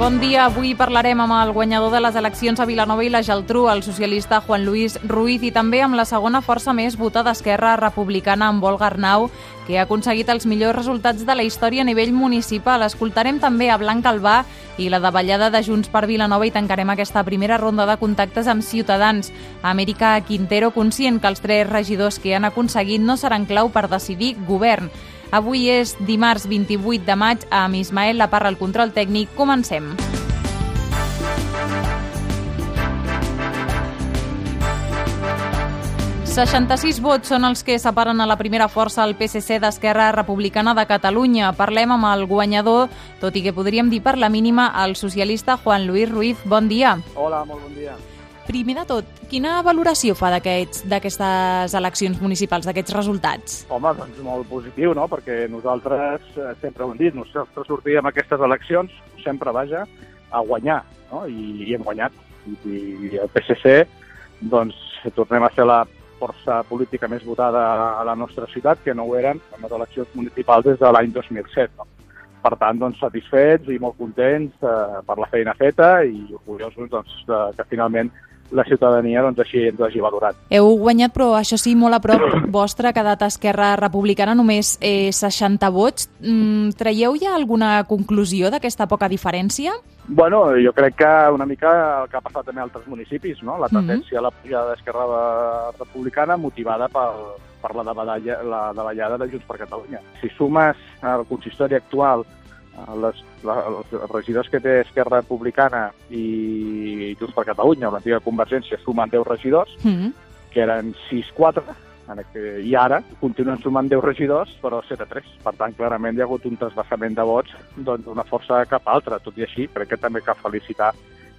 Bon dia. Avui parlarem amb el guanyador de les eleccions a Vilanova i la Geltrú, el socialista Juan Luis Ruiz, i també amb la segona força més votada d'Esquerra Republicana, amb Volga Arnau, que ha aconseguit els millors resultats de la història a nivell municipal. Escoltarem també a Blanc Albà i la davallada de Junts per Vilanova i tancarem aquesta primera ronda de contactes amb ciutadans. Amèrica Quintero, conscient que els tres regidors que han aconseguit no seran clau per decidir govern. Avui és dimarts 28 de maig, amb Ismael La Parra al control tècnic. Comencem. ...66 vots són els que separen a la primera força el PSC d'Esquerra Republicana de Catalunya. Parlem amb el guanyador, tot i que podríem dir per la mínima, el socialista Juan Luis Ruiz. Bon dia. Hola, molt bon dia. Primer de tot, quina valoració fa d'aquestes eleccions municipals, d'aquests resultats? Home, doncs molt positiu, no?, perquè nosaltres eh, sempre ho hem dit, nosaltres sortíem a aquestes eleccions, sempre, vaja, a guanyar, no?, i, i hem guanyat. I, I el PSC, doncs, tornem a ser la força política més votada a la nostra ciutat, que no ho eren en les eleccions municipals des de l'any 2007, no? Per tant, doncs, satisfets i molt contents eh, per la feina feta i orgullosos doncs, de, que finalment la ciutadania doncs, així ens hagi valorat. Heu guanyat, però això sí, molt a prop vostre, ha quedat Esquerra Republicana, només eh, 60 vots. Mm, traieu ja alguna conclusió d'aquesta poca diferència? Bueno, jo crec que una mica el que ha passat també a altres municipis, no? la tendència mm -hmm. a la pujada d'Esquerra Republicana motivada per, per la, davallada, la davallada de Junts per Catalunya. Si sumes al consistori actual les, la, els regidors que té Esquerra Republicana i Junts per Catalunya, l'antiga Convergència, sumen 10 regidors, mm -hmm. que eren 6-4, i ara continuen sumant 10 regidors, però 7 a 3. Per tant, clarament hi ha hagut un trasbassament de vots doncs, d'una doncs, força cap a altra. Tot i així, crec que també cal felicitar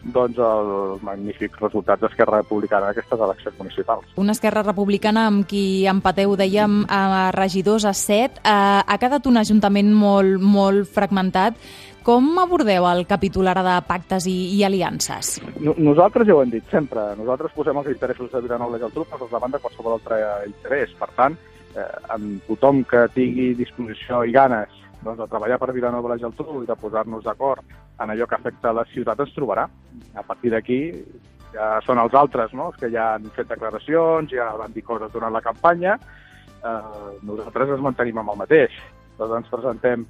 doncs, els magnífics resultats d'Esquerra Republicana en aquestes eleccions municipals. Una Esquerra Republicana amb qui empateu, dèiem, a regidors a 7. Eh, ha quedat un ajuntament molt, molt fragmentat. Com abordeu el capítol ara de pactes i, i aliances? Nosaltres ja ho hem dit sempre. Nosaltres posem els interessos de Vilanova i Geltrú per davant de qualsevol altre interès. Per tant, eh, amb tothom que tingui disposició i ganes doncs, de treballar per Vilanova i la Geltrú i de posar-nos d'acord en allò que afecta la ciutat ens trobarà. A partir d'aquí ja són els altres, no? els que ja han fet declaracions, ja van dir coses durant la campanya, eh, nosaltres ens mantenim amb el mateix. Doncs ens presentem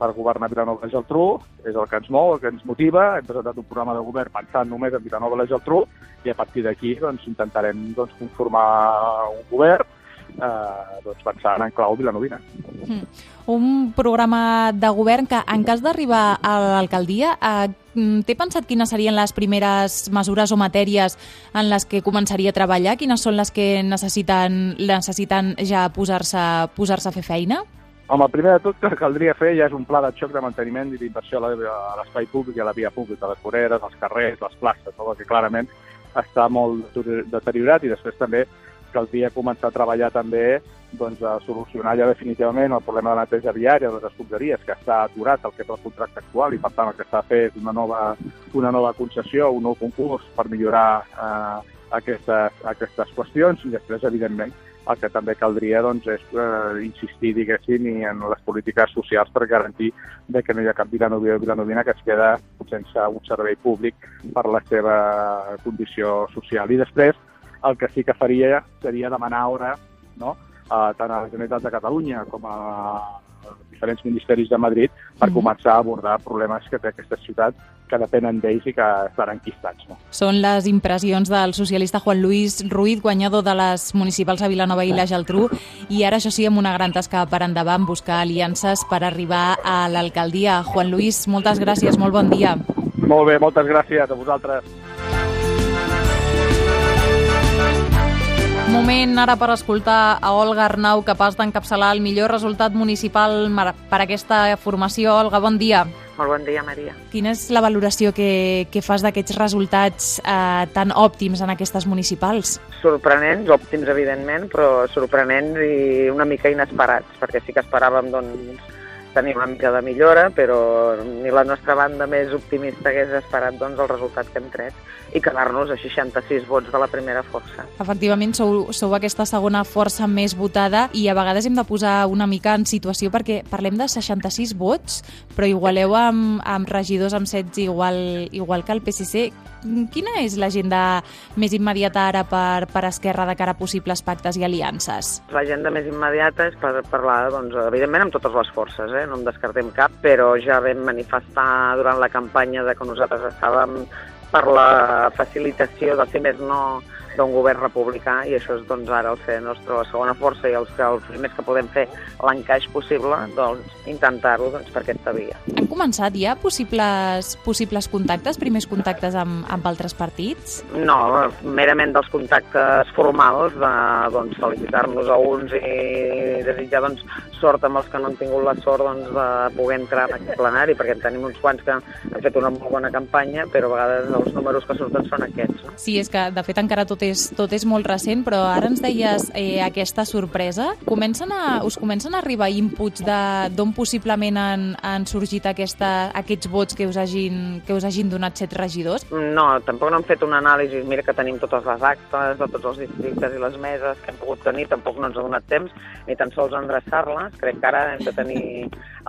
per governar Vilanova i Geltrú, és el que ens mou, el que ens motiva, hem presentat un programa de govern pensant només en Vilanova i Geltrú, i a partir d'aquí doncs, intentarem doncs, conformar un govern eh, doncs pensant en clau vilanovina. Mm. Un programa de govern que, en cas d'arribar a l'alcaldia, eh, té pensat quines serien les primeres mesures o matèries en les que començaria a treballar? Quines són les que necessiten, necessiten ja posar-se posar a fer feina? Home, el primer de tot que caldria fer ja és un pla de xoc de manteniment i d'inversió a l'espai públic i a la via pública, les voreres, els carrers, les places, no? que clarament està molt deteriorat i després també caldria començar a treballar també doncs, a solucionar ja definitivament el problema de la neteja viària de les escombraries, que està aturat el que és el contracte actual i per tant el que està fet una nova, una nova concessió, un nou concurs per millorar eh, aquestes, aquestes qüestions i després, evidentment, el que també caldria doncs, és eh, insistir, diguéssim, en les polítiques socials per garantir de que no hi ha cap vilanovi o vilanovina que es queda sense un servei públic per la seva condició social. I després, el que sí que faria seria demanar hora no? a, tant a la Generalitat de Catalunya com a diferents ministeris de Madrid per mm començar a abordar problemes que té aquesta ciutat que depenen d'ells i que estan enquistats. No? Són les impressions del socialista Juan Luis Ruiz, guanyador de les municipals a Vilanova i la Geltrú, i ara, això sí, amb una gran tasca per endavant, buscar aliances per arribar a l'alcaldia. Juan Luis, moltes gràcies, molt bon dia. Molt bé, moltes gràcies a vosaltres. Moment ara per escoltar a Olga Arnau, capaç d'encapçalar el millor resultat municipal per aquesta formació. Olga, bon dia. Molt bon dia, Maria. Quina és la valoració que, que fas d'aquests resultats eh, tan òptims en aquestes municipals? Sorprenents, òptims, evidentment, però sorprenents i una mica inesperats, perquè sí que esperàvem doncs, tenir una mica de millora, però ni la nostra banda més optimista hagués esperat doncs, el resultat que hem tret i quedar-nos a 66 vots de la primera força. Efectivament, sou, sou aquesta segona força més votada i a vegades hem de posar una mica en situació perquè parlem de 66 vots, però igualeu amb, amb regidors amb 16 igual, igual que el PSC. Quina és l'agenda més immediata ara per, per Esquerra de cara a possibles pactes i aliances? L'agenda més immediata és per parlar, doncs, evidentment, amb totes les forces, eh? no en descartem cap, però ja vam manifestar durant la campanya de que nosaltres estàvem per la facilitació de ser més no d'un govern republicà i això és doncs, ara el ser nostra segona força i els, que, els primers que podem fer l'encaix possible, doncs intentar-ho doncs, per aquesta via. Han començat ja possibles, possibles contactes, primers contactes amb, amb altres partits? No, merament dels contactes formals de doncs, felicitar-nos a uns i desitjar doncs, sort amb els que no han tingut la sort doncs, de poder entrar en aquest plenari, perquè en tenim uns quants que han fet una molt bona campanya, però a vegades els números que surten són aquests. No? Sí, és que de fet encara tot és, tot és molt recent, però ara ens deies eh, aquesta sorpresa. Comencen a, us comencen a arribar inputs d'on possiblement han, han sorgit aquesta, aquests vots que us, hagin, que us hagin donat set regidors? No, tampoc no hem fet un anàlisi. Mira que tenim totes les actes de tots els districtes i les meses que hem pogut tenir, tampoc no ens ha donat temps ni tan sols endreçar-les. Crec que ara hem de tenir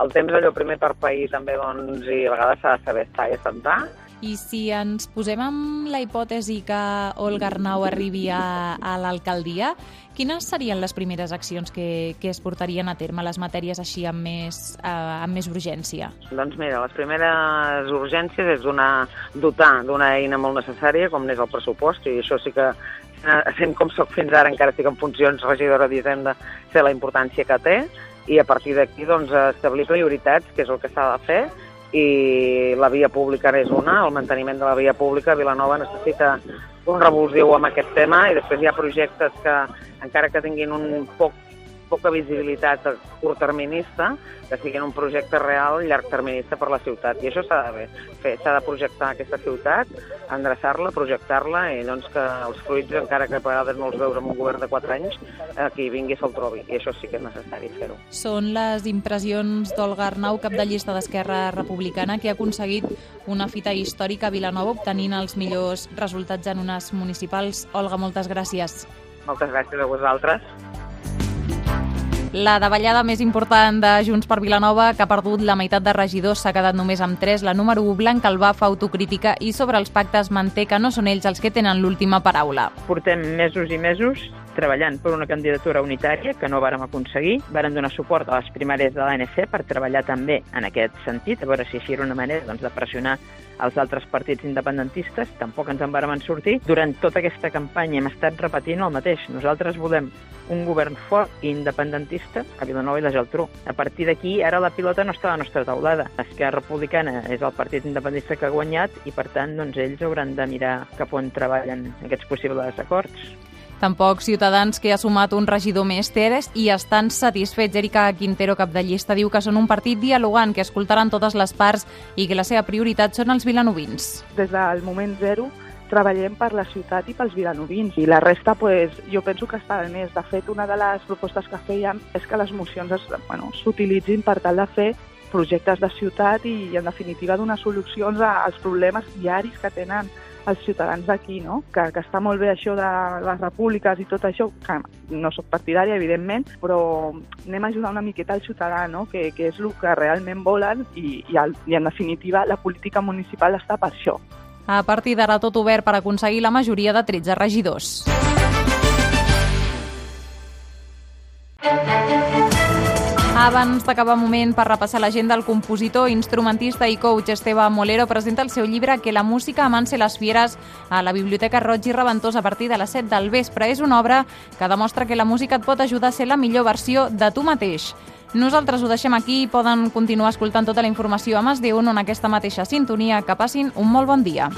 el temps allò primer per pair també, doncs, i a vegades s'ha de saber estar i assentar i si ens posem amb la hipòtesi que Olga Arnau arribi a, a l'alcaldia, quines serien les primeres accions que, que es portarien a terme, les matèries així amb més, eh, amb més urgència? Doncs mira, les primeres urgències és donar, dotar d'una eina molt necessària, com n'és el pressupost, i això sí que sent com sóc fins ara, encara estic en funcions regidora d'Hisenda, sé la importància que té, i a partir d'aquí doncs, establir prioritats, que és el que s'ha de fer, i la via pública és una, el manteniment de la via pública. Vilanova necessita un revulsiu amb aquest tema i després hi ha projectes que, encara que tinguin un poc poca visibilitat curtterminista, que siguin un projecte real llargterminista per la ciutat. I això s'ha de fer, s'ha de projectar aquesta ciutat, endreçar-la, projectar-la, i doncs que els fruits, encara que a vegades no els veus en un govern de 4 anys, aquí vingui se'l trobi. I això sí que és necessari fer-ho. Són les impressions d'Olga Arnau, cap de llista d'Esquerra Republicana, que ha aconseguit una fita històrica a Vilanova obtenint els millors resultats en unes municipals. Olga, moltes gràcies. Moltes gràcies a vosaltres. La davallada més important de Junts per Vilanova, que ha perdut la meitat de regidors, s'ha quedat només amb 3. La número 1, Blanca Albà, fa autocrítica i sobre els pactes manté que no són ells els que tenen l'última paraula. Portem mesos i mesos treballant per una candidatura unitària que no vàrem aconseguir. Vàrem donar suport a les primàries de l'ANC per treballar també en aquest sentit, a veure si així era una manera doncs, de pressionar els altres partits independentistes. Tampoc ens en vàrem sortir. Durant tota aquesta campanya hem estat repetint el mateix. Nosaltres volem un govern fort i independentista a Vilanova i la Geltrú. A partir d'aquí, ara la pilota no està a la nostra taulada. Esquerra Republicana és el partit independentista que ha guanyat i, per tant, doncs, ells hauran de mirar cap on treballen aquests possibles acords. Tampoc Ciutadans, que ha sumat un regidor més Teres i estan satisfets. Erika Quintero, cap de llista, diu que són un partit dialogant, que escoltaran totes les parts i que la seva prioritat són els vilanovins. Des del moment zero treballem per la ciutat i pels vilanovins i la resta pues, jo penso que està més. De fet, una de les propostes que fèiem és que les mocions s'utilitzin bueno, per tal de fer projectes de ciutat i, en definitiva, donar solucions als problemes diaris que tenen els ciutadans d'aquí, no? Que, que està molt bé això de les repúbliques i tot això, que no sóc partidària, evidentment, però anem a ajudar una miqueta al ciutadà, no? Que, que és el que realment volen i, i, el, i en definitiva la política municipal està per això. A partir d'ara tot obert per aconseguir la majoria de 13 regidors. Abans d'acabar moment per repassar l'agenda, el compositor, instrumentista i coach Esteve Molero presenta el seu llibre Que la música amanse les fieres a la Biblioteca Roig i Reventós a partir de les 7 del vespre. És una obra que demostra que la música et pot ajudar a ser la millor versió de tu mateix. Nosaltres ho deixem aquí i poden continuar escoltant tota la informació a Mas de un en aquesta mateixa sintonia. Que passin un molt bon dia.